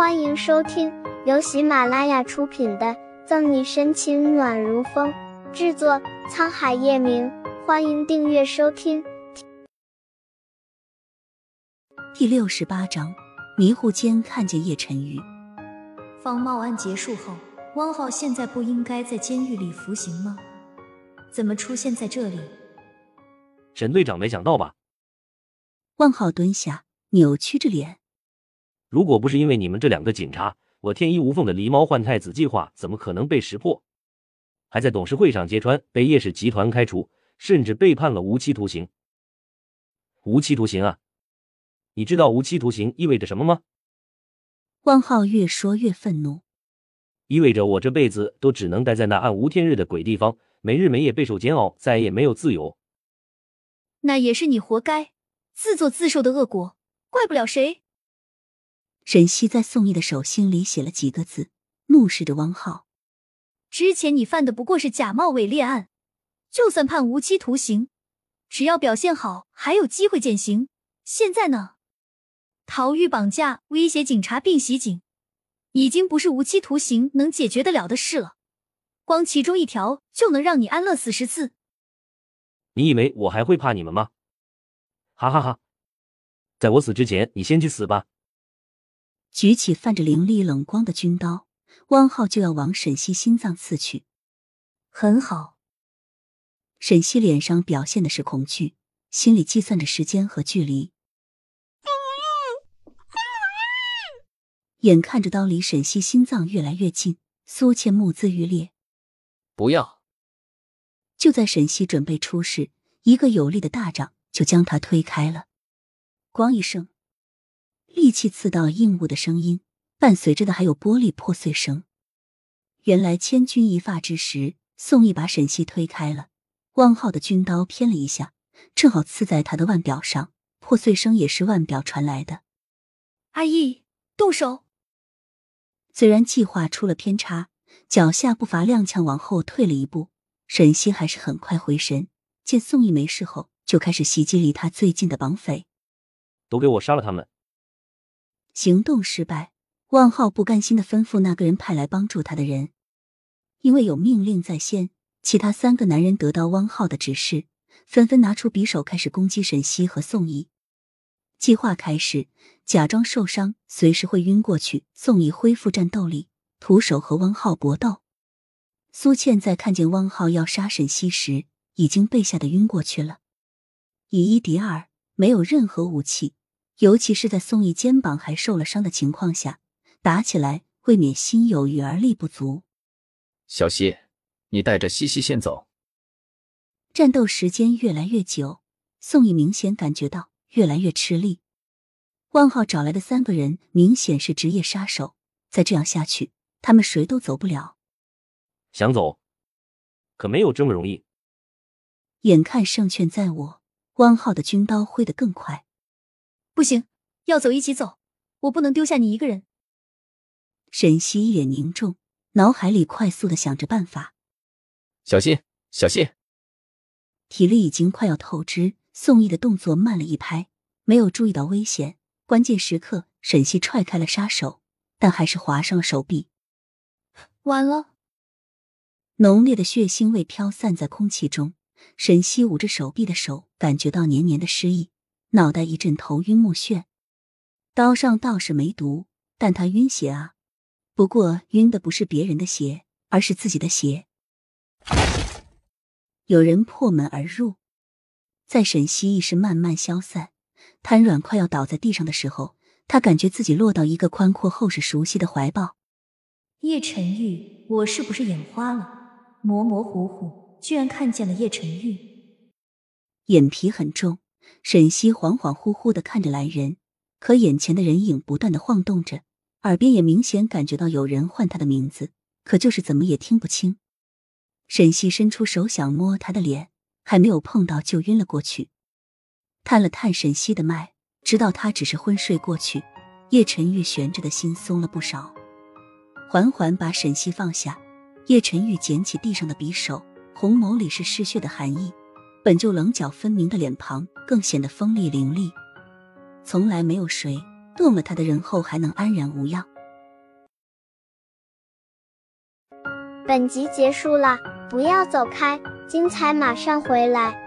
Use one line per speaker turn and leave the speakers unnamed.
欢迎收听由喜马拉雅出品的《赠你深情暖如风》，制作沧海夜明。欢迎订阅收听。
第六十八章，迷糊间看见叶晨玉。
方茂案结束后，汪浩现在不应该在监狱里服刑吗？怎么出现在这里？
沈队长没想到吧？
万浩蹲下，扭曲着脸。
如果不是因为你们这两个警察，我天衣无缝的狸猫换太子计划怎么可能被识破？还在董事会上揭穿，被叶氏集团开除，甚至被判了无期徒刑。无期徒刑啊！你知道无期徒刑意味着什么吗？
汪浩越说越愤怒。
意味着我这辈子都只能待在那暗无天日的鬼地方，没日没夜备受煎熬，再也没有自由。
那也是你活该，自作自受的恶果，怪不了谁。
沈西在宋毅的手心里写了几个字，怒视着汪浩。
之前你犯的不过是假冒伪劣案，就算判无期徒刑，只要表现好，还有机会减刑。现在呢，逃狱、绑架、威胁警察并袭警，已经不是无期徒刑能解决得了的事了。光其中一条就能让你安乐死十次。
你以为我还会怕你们吗？哈哈哈！在我死之前，你先去死吧。
举起泛着凌厉冷光的军刀，汪浩就要往沈西心脏刺去。
很好，
沈西脸上表现的是恐惧，心里计算着时间和距离。眼看着刀离沈西心脏越来越近，苏倩目眦欲裂。
不要！
就在沈西准备出事，一个有力的大掌就将他推开了。咣一声。利器刺到硬物的声音，伴随着的还有玻璃破碎声。原来千钧一发之时，宋毅把沈西推开了。汪浩的军刀偏了一下，正好刺在他的腕表上，破碎声也是腕表传来的。
阿义，动手！
虽然计划出了偏差，脚下步伐踉跄往后退了一步，沈西还是很快回神，见宋毅没事后，就开始袭击离他最近的绑匪。
都给我杀了他们！
行动失败，汪浩不甘心的吩咐那个人派来帮助他的人。因为有命令在先，其他三个男人得到汪浩的指示，纷纷拿出匕首开始攻击沈西和宋毅。计划开始，假装受伤，随时会晕过去。宋毅恢复战斗力，徒手和汪浩搏斗。苏倩在看见汪浩要杀沈西时，已经被吓得晕过去了。以一敌二，没有任何武器。尤其是在宋义肩膀还受了伤的情况下，打起来未免心有余而力不足。
小西，你带着西西先走。
战斗时间越来越久，宋义明显感觉到越来越吃力。汪浩找来的三个人明显是职业杀手，再这样下去，他们谁都走不了。
想走，可没有这么容易。
眼看胜券在握，汪浩的军刀挥得更快。
不行，要走一起走，我不能丢下你一个人。
沈西一脸凝重，脑海里快速的想着办法。
小心，小心！
体力已经快要透支，宋毅的动作慢了一拍，没有注意到危险。关键时刻，沈西踹开了杀手，但还是划伤了手臂。
完了！
浓烈的血腥味飘散在空气中，沈西捂着手臂的手感觉到黏黏的湿意。脑袋一阵头晕目眩，刀上倒是没毒，但他晕血啊！不过晕的不是别人的血，而是自己的血。有人破门而入，在沈西意识慢慢消散、瘫软快要倒在地上的时候，他感觉自己落到一个宽阔厚实、熟悉的怀抱。
叶晨玉，我是不是眼花了？模模糊糊，居然看见了叶晨玉，
眼皮很重。沈西恍恍惚惚的看着来人，可眼前的人影不断的晃动着，耳边也明显感觉到有人唤他的名字，可就是怎么也听不清。沈西伸出手想摸他的脸，还没有碰到就晕了过去。探了探沈西的脉，知道他只是昏睡过去。叶晨玉悬着的心松了不少，缓缓把沈西放下。叶晨玉捡起地上的匕首，红眸里是嗜血的寒意。本就棱角分明的脸庞更显得锋利凌厉。从来没有谁动了他的人后还能安然无恙
本集结束了不要走开精彩马上回来。